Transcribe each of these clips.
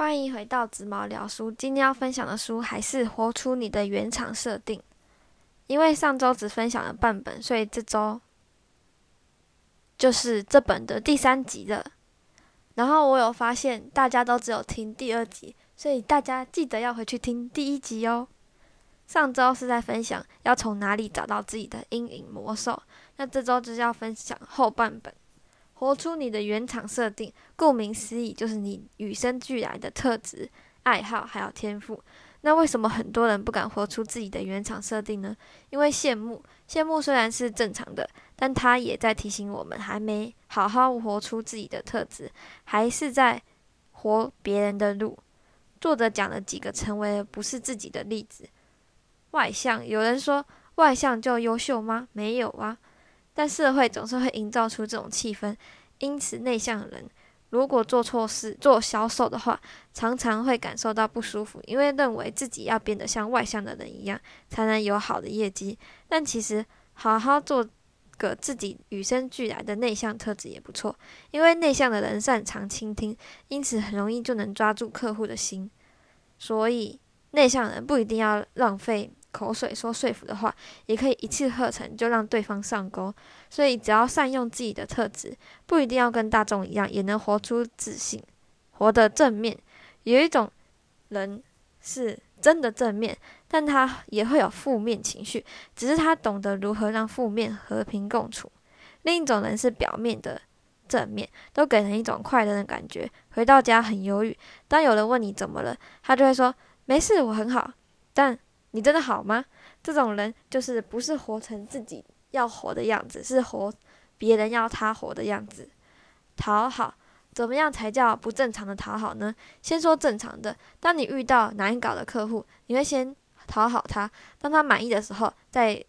欢迎回到紫毛聊书。今天要分享的书还是《活出你的原厂设定》。因为上周只分享了半本，所以这周就是这本的第三集了。然后我有发现，大家都只有听第二集，所以大家记得要回去听第一集哦。上周是在分享要从哪里找到自己的阴影魔兽，那这周就是要分享后半本。活出你的原厂设定，顾名思义，就是你与生俱来的特质、爱好还有天赋。那为什么很多人不敢活出自己的原厂设定呢？因为羡慕，羡慕虽然是正常的，但他也在提醒我们，还没好好活出自己的特质，还是在活别人的路。作者讲了几个成为了不是自己的例子。外向，有人说外向就优秀吗？没有啊。但社会总是会营造出这种气氛，因此内向的人如果做错事、做销售的话，常常会感受到不舒服，因为认为自己要变得像外向的人一样，才能有好的业绩。但其实好好做个自己与生俱来的内向特质也不错，因为内向的人擅长倾听，因此很容易就能抓住客户的心。所以内向人不一定要浪费。口水说说服的话，也可以一气呵成就让对方上钩。所以只要善用自己的特质，不一定要跟大众一样，也能活出自信，活得正面。有一种人是真的正面，但他也会有负面情绪，只是他懂得如何让负面和平共处。另一种人是表面的正面，都给人一种快乐的感觉。回到家很忧郁，当有人问你怎么了，他就会说没事，我很好。但你真的好吗？这种人就是不是活成自己要活的样子，是活别人要他活的样子。讨好，怎么样才叫不正常的讨好呢？先说正常的，当你遇到难搞的客户，你会先讨好他，当他满意的时候，再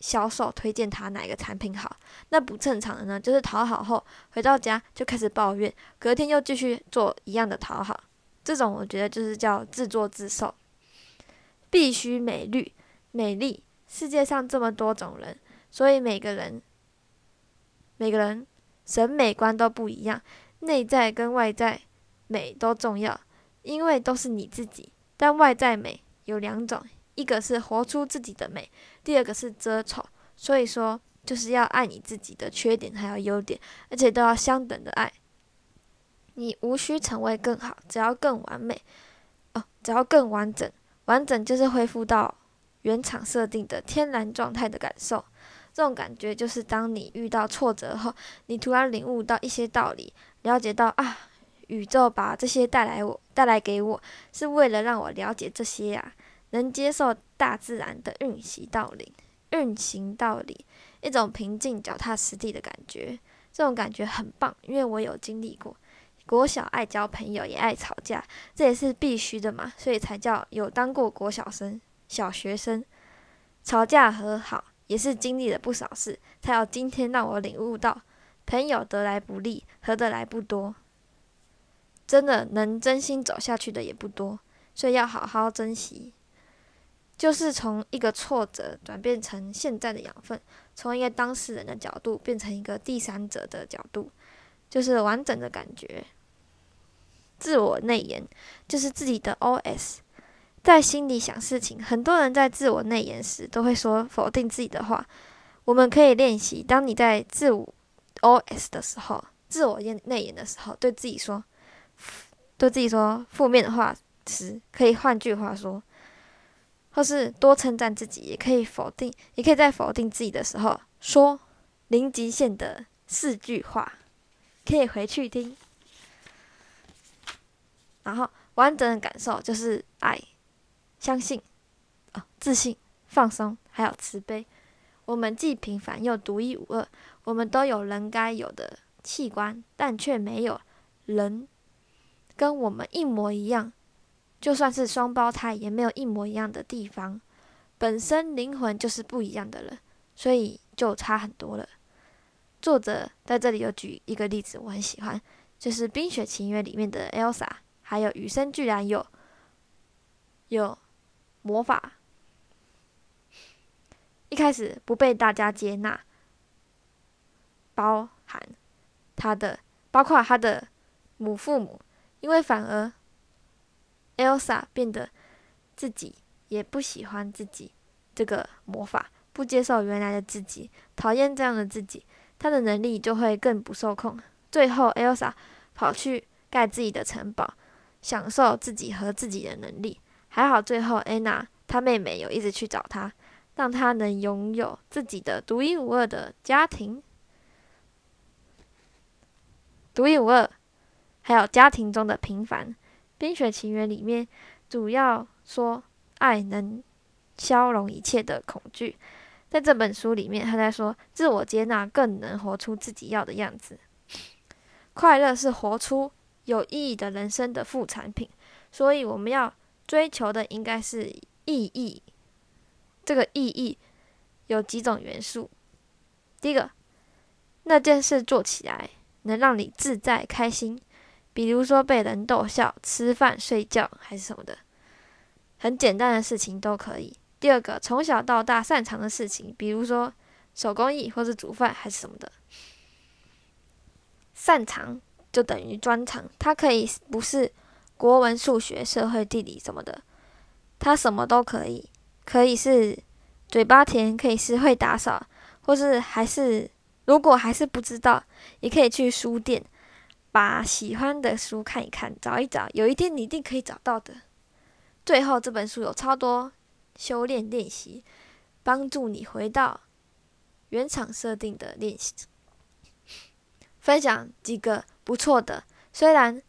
销售推荐他哪个产品好。那不正常的呢，就是讨好后回到家就开始抱怨，隔天又继续做一样的讨好。这种我觉得就是叫自作自受。必须美丽，美丽。世界上这么多种人，所以每个人，每个人审美观都不一样，内在跟外在美都重要，因为都是你自己。但外在美有两种，一个是活出自己的美，第二个是遮丑。所以说，就是要爱你自己的缺点还有优点，而且都要相等的爱。你无需成为更好，只要更完美，哦，只要更完整。完整就是恢复到原厂设定的天然状态的感受，这种感觉就是当你遇到挫折后，你突然领悟到一些道理，了解到啊，宇宙把这些带来我带来给我，是为了让我了解这些呀，能接受大自然的运行道理，运行道理，一种平静脚踏实地的感觉，这种感觉很棒，因为我有经历过。国小爱交朋友，也爱吵架，这也是必须的嘛，所以才叫有当过国小生、小学生。吵架和好，也是经历了不少事，才有今天让我领悟到，朋友得来不易，合得来不多。真的能真心走下去的也不多，所以要好好珍惜。就是从一个挫折转变成现在的养分，从一个当事人的角度变成一个第三者的角度，就是完整的感觉。自我内言就是自己的 OS，在心里想事情。很多人在自我内言时都会说否定自己的话。我们可以练习，当你在自我 OS 的时候，自我言内言的时候，对自己说，对自己说负面的话时，可以换句话说，或是多称赞自己，也可以否定，也可以在否定自己的时候说零极限的四句话，可以回去听。然后完整的感受就是爱、相信、哦、自信、放松，还有慈悲。我们既平凡又独一无二，我们都有人该有的器官，但却没有人跟我们一模一样。就算是双胞胎，也没有一模一样的地方。本身灵魂就是不一样的人，所以就差很多了。作者在这里有举一个例子，我很喜欢，就是《冰雪奇缘》里面的 Elsa。还有与生俱来有有魔法，一开始不被大家接纳，包含他的，包括他的母父母，因为反而 Elsa 变得自己也不喜欢自己这个魔法，不接受原来的自己，讨厌这样的自己，他的能力就会更不受控。最后，Elsa 跑去盖自己的城堡，享受自己和自己的能力。还好，最后 Anna 她妹妹有一直去找她，让她能拥有自己的独一无二的家庭。独一无二，还有家庭中的平凡。《冰雪奇缘》里面主要说爱能消融一切的恐惧。在这本书里面，他在说自我接纳更能活出自己要的样子。快乐是活出有意义的人生的副产品，所以我们要追求的应该是意义。这个意义有几种元素。第一个，那件事做起来。能让你自在开心，比如说被人逗笑、吃饭、睡觉还是什么的，很简单的事情都可以。第二个，从小到大擅长的事情，比如说手工艺或是煮饭还是什么的。擅长就等于专长，它可以不是国文、数学、社会、地理什么的，它什么都可以，可以是嘴巴甜，可以是会打扫，或是还是。如果还是不知道，也可以去书店，把喜欢的书看一看，找一找，有一天你一定可以找到的。最后，这本书有超多修炼练习，帮助你回到原厂设定的练习。分享几个不错的，虽然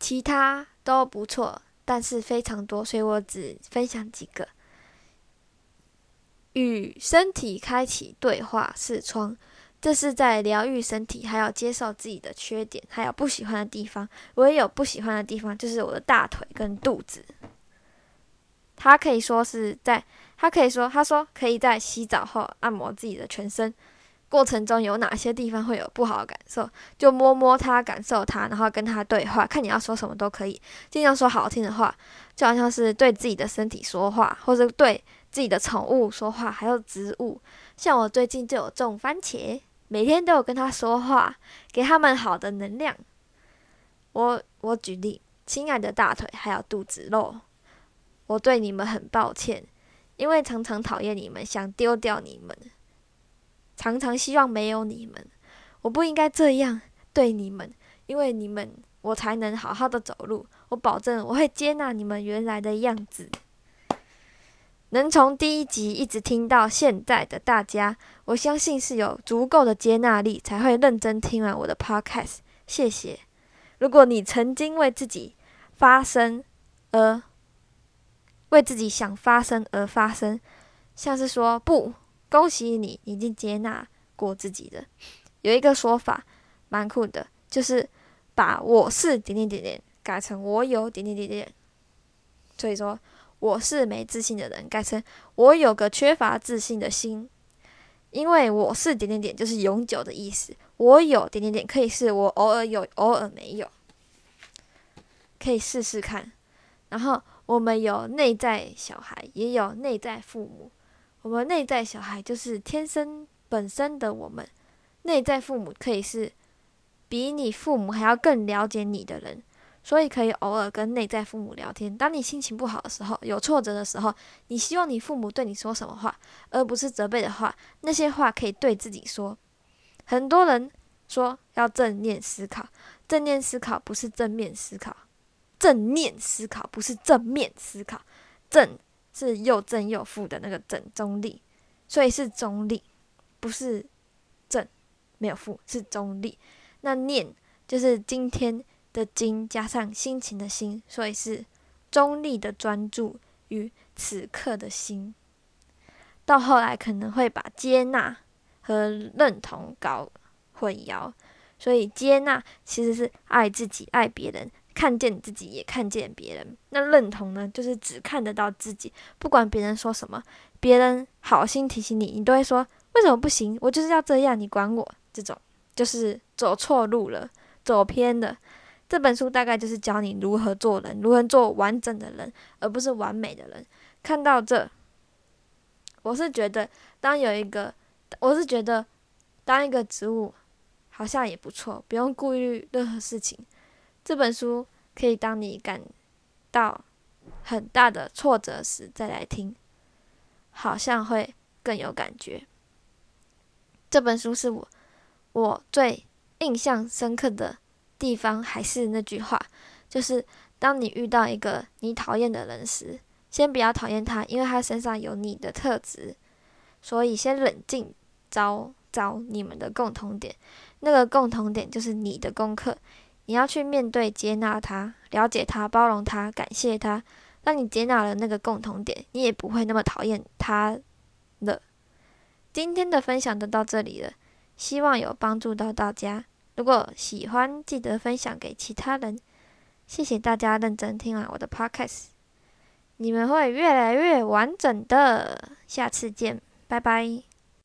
其他都不错，但是非常多，所以我只分享几个。与身体开启对话视窗。这是在疗愈身体，还要接受自己的缺点，还有不喜欢的地方。我也有不喜欢的地方，就是我的大腿跟肚子。他可以说是在，他可以说，他说可以在洗澡后按摩自己的全身，过程中有哪些地方会有不好的感受，就摸摸他，感受他，然后跟他对话，看你要说什么都可以，尽量说好听的话，就好像是对自己的身体说话，或者对自己的宠物说话，还有植物。像我最近就有种番茄。每天都有跟他说话，给他们好的能量。我我举例，亲爱的大腿还有肚子肉，我对你们很抱歉，因为常常讨厌你们，想丢掉你们，常常希望没有你们。我不应该这样对你们，因为你们我才能好好的走路。我保证我会接纳你们原来的样子。能从第一集一直听到现在的大家，我相信是有足够的接纳力，才会认真听完我的 podcast。谢谢。如果你曾经为自己发声而为自己想发生而发生，像是说不，恭喜你已经接纳过自己的。有一个说法蛮酷的，就是把我是点点点点改成我有点点点点。所以说。我是没自信的人，改成我有个缺乏自信的心，因为我是点点点就是永久的意思。我有点点点可以是我偶尔有，偶尔没有，可以试试看。然后我们有内在小孩，也有内在父母。我们内在小孩就是天生本身的我们，内在父母可以是比你父母还要更了解你的人。所以可以偶尔跟内在父母聊天。当你心情不好的时候，有挫折的时候，你希望你父母对你说什么话，而不是责备的话。那些话可以对自己说。很多人说要正念思考，正念思考不是正面思考，正念思考不是正面思考。正是又正又负的那个正，中立，所以是中立，不是正没有负，是中立。那念就是今天。的精加上心情的心，所以是中立的专注于此刻的心。到后来可能会把接纳和认同搞混淆，所以接纳其实是爱自己、爱别人，看见自己也看见别人。那认同呢，就是只看得到自己，不管别人说什么，别人好心提醒你，你都会说为什么不行？我就是要这样，你管我？这种就是走错路了，走偏了。这本书大概就是教你如何做人，如何做完整的人，而不是完美的人。看到这，我是觉得当有一个，我是觉得当一个植物好像也不错，不用顾虑任何事情。这本书可以当你感到很大的挫折时再来听，好像会更有感觉。这本书是我我最印象深刻的地方，还是那句话，就是当你遇到一个你讨厌的人时，先不要讨厌他，因为他身上有你的特质，所以先冷静，找找你们的共同点。那个共同点就是你的功课，你要去面对、接纳他、了解他、包容他、感谢他。当你接纳了那个共同点，你也不会那么讨厌他了。今天的分享就到这里了，希望有帮助到大家。如果喜欢，记得分享给其他人。谢谢大家认真听完我的 podcast，你们会越来越完整的。下次见，拜拜。